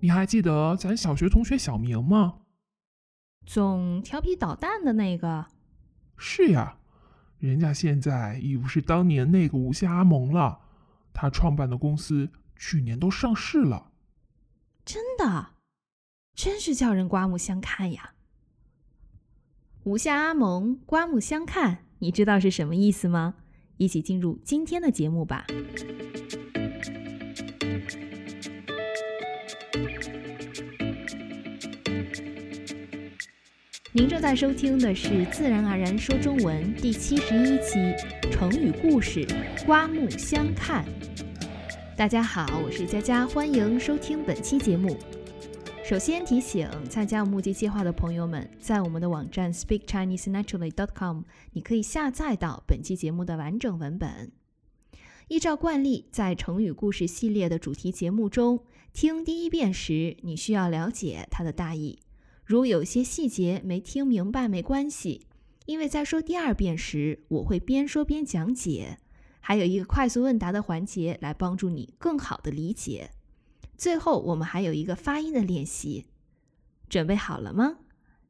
你还记得咱小学同学小明吗？总调皮捣蛋的那个。是呀，人家现在已不是当年那个无下阿蒙了。他创办的公司去年都上市了。真的，真是叫人刮目相看呀！无下阿蒙刮目相看，你知道是什么意思吗？一起进入今天的节目吧。您正在收听的是《自然而然说中文》第七十一期成语故事“刮目相看”。大家好，我是佳佳，欢迎收听本期节目。首先提醒参加目的计划的朋友们，在我们的网站 speakchinesenaturally.com，你可以下载到本期节目的完整文本。依照惯例，在成语故事系列的主题节目中，听第一遍时，你需要了解它的大意。如有些细节没听明白，没关系，因为在说第二遍时，我会边说边讲解，还有一个快速问答的环节来帮助你更好的理解。最后，我们还有一个发音的练习，准备好了吗？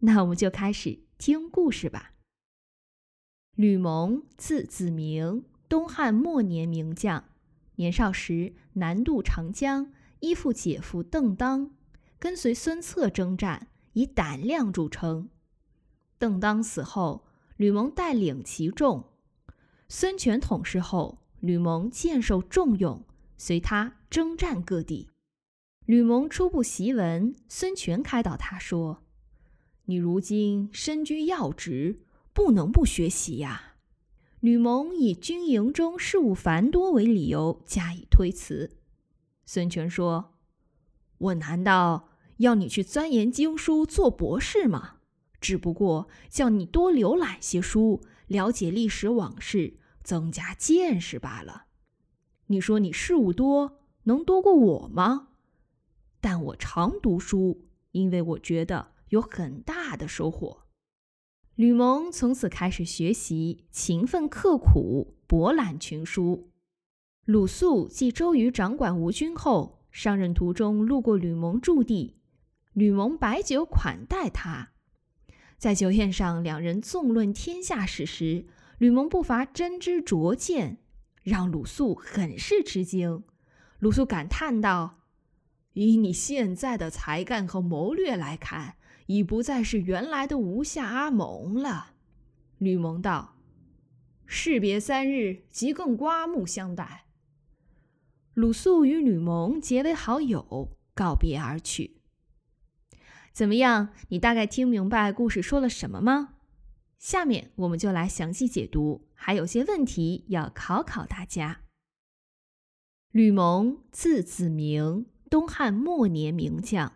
那我们就开始听故事吧。吕蒙，字子明，东汉末年名将，年少时南渡长江，依附姐夫邓当，跟随孙策征战。以胆量著称。邓当死后，吕蒙带领其众。孙权统治后，吕蒙渐受重用，随他征战各地。吕蒙初步习文，孙权开导他说：“你如今身居要职，不能不学习呀。”吕蒙以军营中事务繁多为理由加以推辞。孙权说：“我难道？”要你去钻研经书做博士吗？只不过叫你多浏览些书，了解历史往事，增加见识罢了。你说你事务多，能多过我吗？但我常读书，因为我觉得有很大的收获。吕蒙从此开始学习，勤奋刻苦，博览群书。鲁肃继周瑜掌管吴军后，上任途中路过吕蒙驻地。吕蒙摆酒款待他，在酒宴上，两人纵论天下史时，吕蒙不乏真知灼见，让鲁肃很是吃惊。鲁肃感叹道：“以你现在的才干和谋略来看，已不再是原来的吴下阿蒙了。”吕蒙道：“士别三日，即更刮目相待。”鲁肃与吕蒙结为好友，告别而去。怎么样？你大概听明白故事说了什么吗？下面我们就来详细解读，还有些问题要考考大家。吕蒙，字子明，东汉末年名将，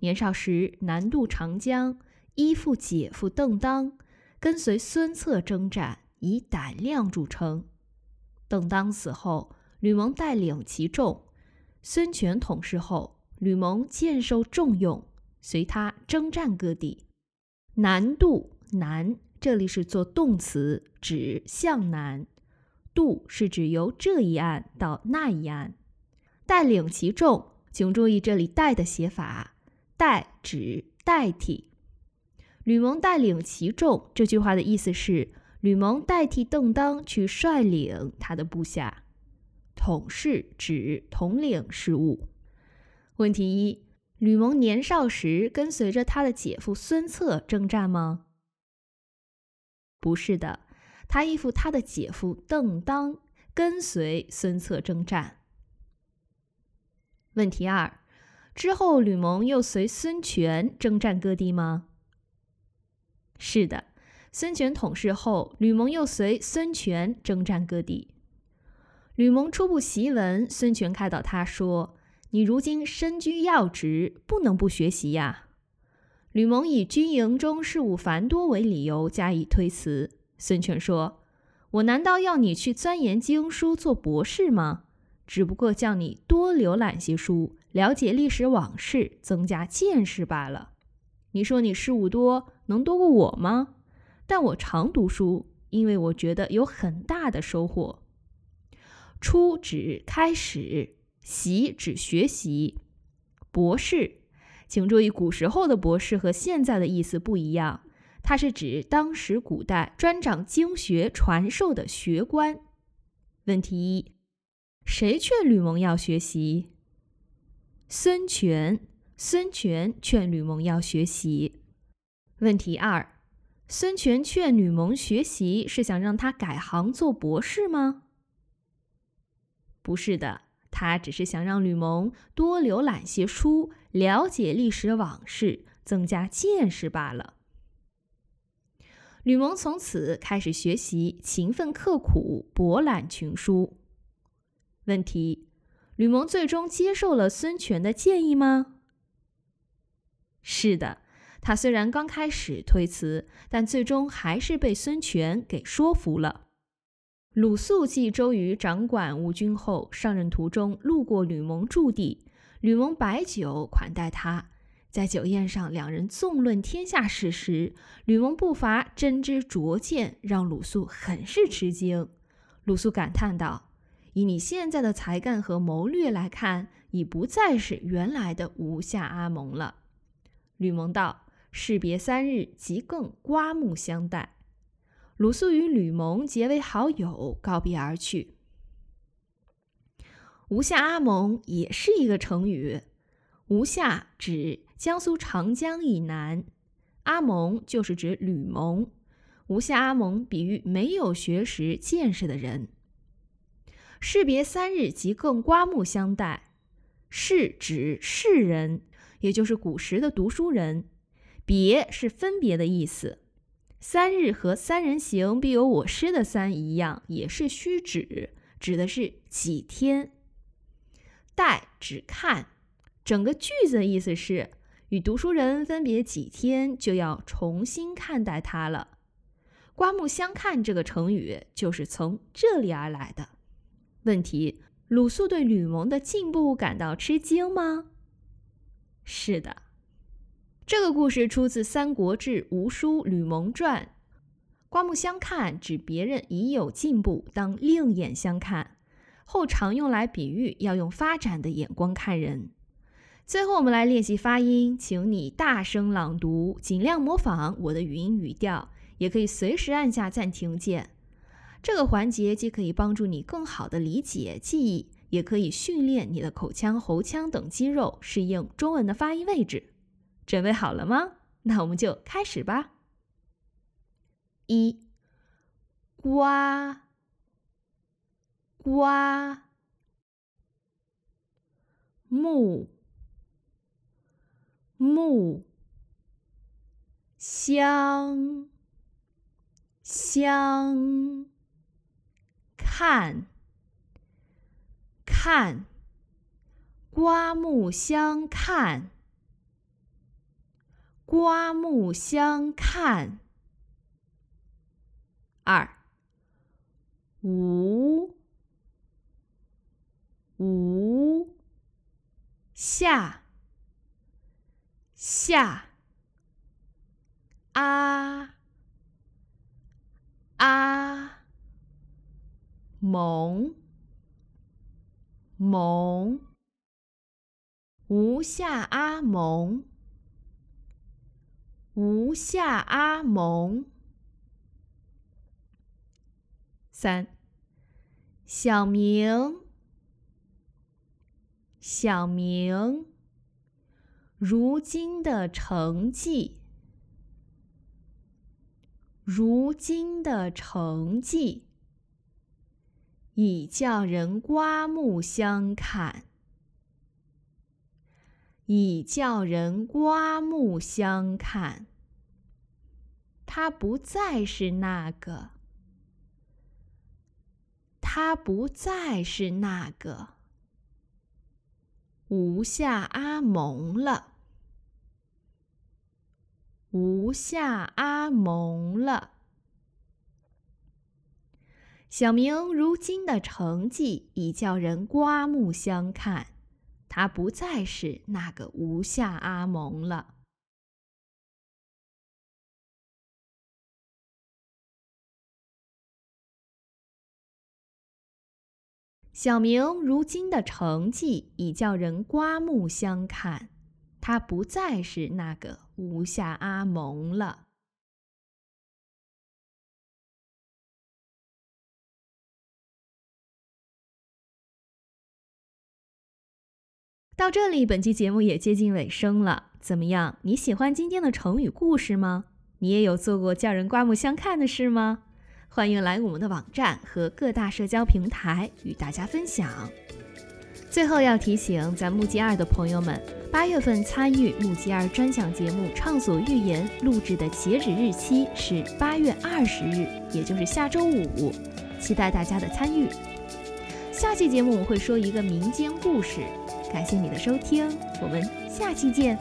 年少时南渡长江，依附姐夫邓当，跟随孙策征战，以胆量著称。邓当死后，吕蒙带领其众。孙权统治后，吕蒙渐受重用。随他征战各地，南渡南，这里是做动词，指向南；渡是指由这一岸到那一岸。带领其众，请注意这里“带”的写法，“带”指代替。吕蒙带领其众，这句话的意思是吕蒙代替邓当去率领他的部下。统事指统领事务。问题一。吕蒙年少时跟随着他的姐夫孙策征战吗？不是的，他依附他的姐夫邓当，跟随孙策征战。问题二：之后吕蒙又随孙权征战各地吗？是的，孙权统治后，吕蒙又随孙权征战各地。吕蒙初步习文，孙权开导他说。你如今身居要职，不能不学习呀。吕蒙以军营中事务繁多为理由加以推辞。孙权说：“我难道要你去钻研经书做博士吗？只不过叫你多浏览些书，了解历史往事，增加见识罢了。你说你事务多，能多过我吗？但我常读书，因为我觉得有很大的收获。初指开始。习指学习，博士，请注意，古时候的博士和现在的意思不一样，它是指当时古代专掌经学传授的学官。问题一：谁劝吕蒙要学习？孙权。孙权劝吕蒙要学习。问题二：孙权劝吕蒙学习是想让他改行做博士吗？不是的，他只是想让吕蒙多浏览些书，了解历史往事，增加见识罢了。吕蒙从此开始学习，勤奋刻苦，博览群书。问题：吕蒙最终接受了孙权的建议吗？是的，他虽然刚开始推辞，但最终还是被孙权给说服了。鲁肃继周瑜掌管吴军后，上任途中路过吕蒙驻地，吕蒙摆酒款待他。在酒宴上，两人纵论天下事时，吕蒙不乏真知灼见，让鲁肃很是吃惊。鲁肃感叹道：“以你现在的才干和谋略来看，已不再是原来的吴下阿蒙了。”吕蒙道：“士别三日，即更刮目相待。”鲁肃与吕蒙结为好友，告别而去。吴下阿蒙也是一个成语，吴下指江苏长江以南，阿蒙就是指吕蒙。吴下阿蒙比喻没有学识见识的人。士别三日，即更刮目相待，是指世人。也就是古时的读书人，别是分别的意思。三日和三人行必有我师的三一样，也是虚指，指的是几天。待指看，整个句子的意思是与读书人分别几天，就要重新看待他了。刮目相看这个成语就是从这里而来的。问题：鲁肃对吕蒙的进步感到吃惊吗？是的，这个故事出自《三国志·吴书·吕蒙传》。刮目相看指别人已有进步，当另眼相看，后常用来比喻要用发展的眼光看人。最后，我们来练习发音，请你大声朗读，尽量模仿我的语音语调，也可以随时按下暂停键。这个环节既可以帮助你更好的理解记忆。也可以训练你的口腔、喉腔等肌肉适应中文的发音位置。准备好了吗？那我们就开始吧。一，刮，刮，木，木，香，香，看。看，刮目相看，刮目相看。二，无，无，下，下，啊，啊，蒙。蒙，吴下阿蒙，吴下阿蒙。三，小明，小明，如今的成绩，如今的成绩。已叫人刮目相看，已叫人刮目相看。他不再是那个，他不再是那个吴下阿蒙了，吴下阿蒙了。小明如今的成绩已叫人刮目相看，他不再是那个无下阿蒙了。小明如今的成绩已叫人刮目相看，他不再是那个无下阿蒙了。到这里，本期节目也接近尾声了。怎么样？你喜欢今天的成语故事吗？你也有做过叫人刮目相看的事吗？欢迎来我们的网站和各大社交平台与大家分享。最后要提醒咱木吉二的朋友们，八月份参与木吉二专享节目《畅所欲言》录制的截止日期是八月二十日，也就是下周五，期待大家的参与。下期节目我会说一个民间故事。感谢你的收听，我们下期见。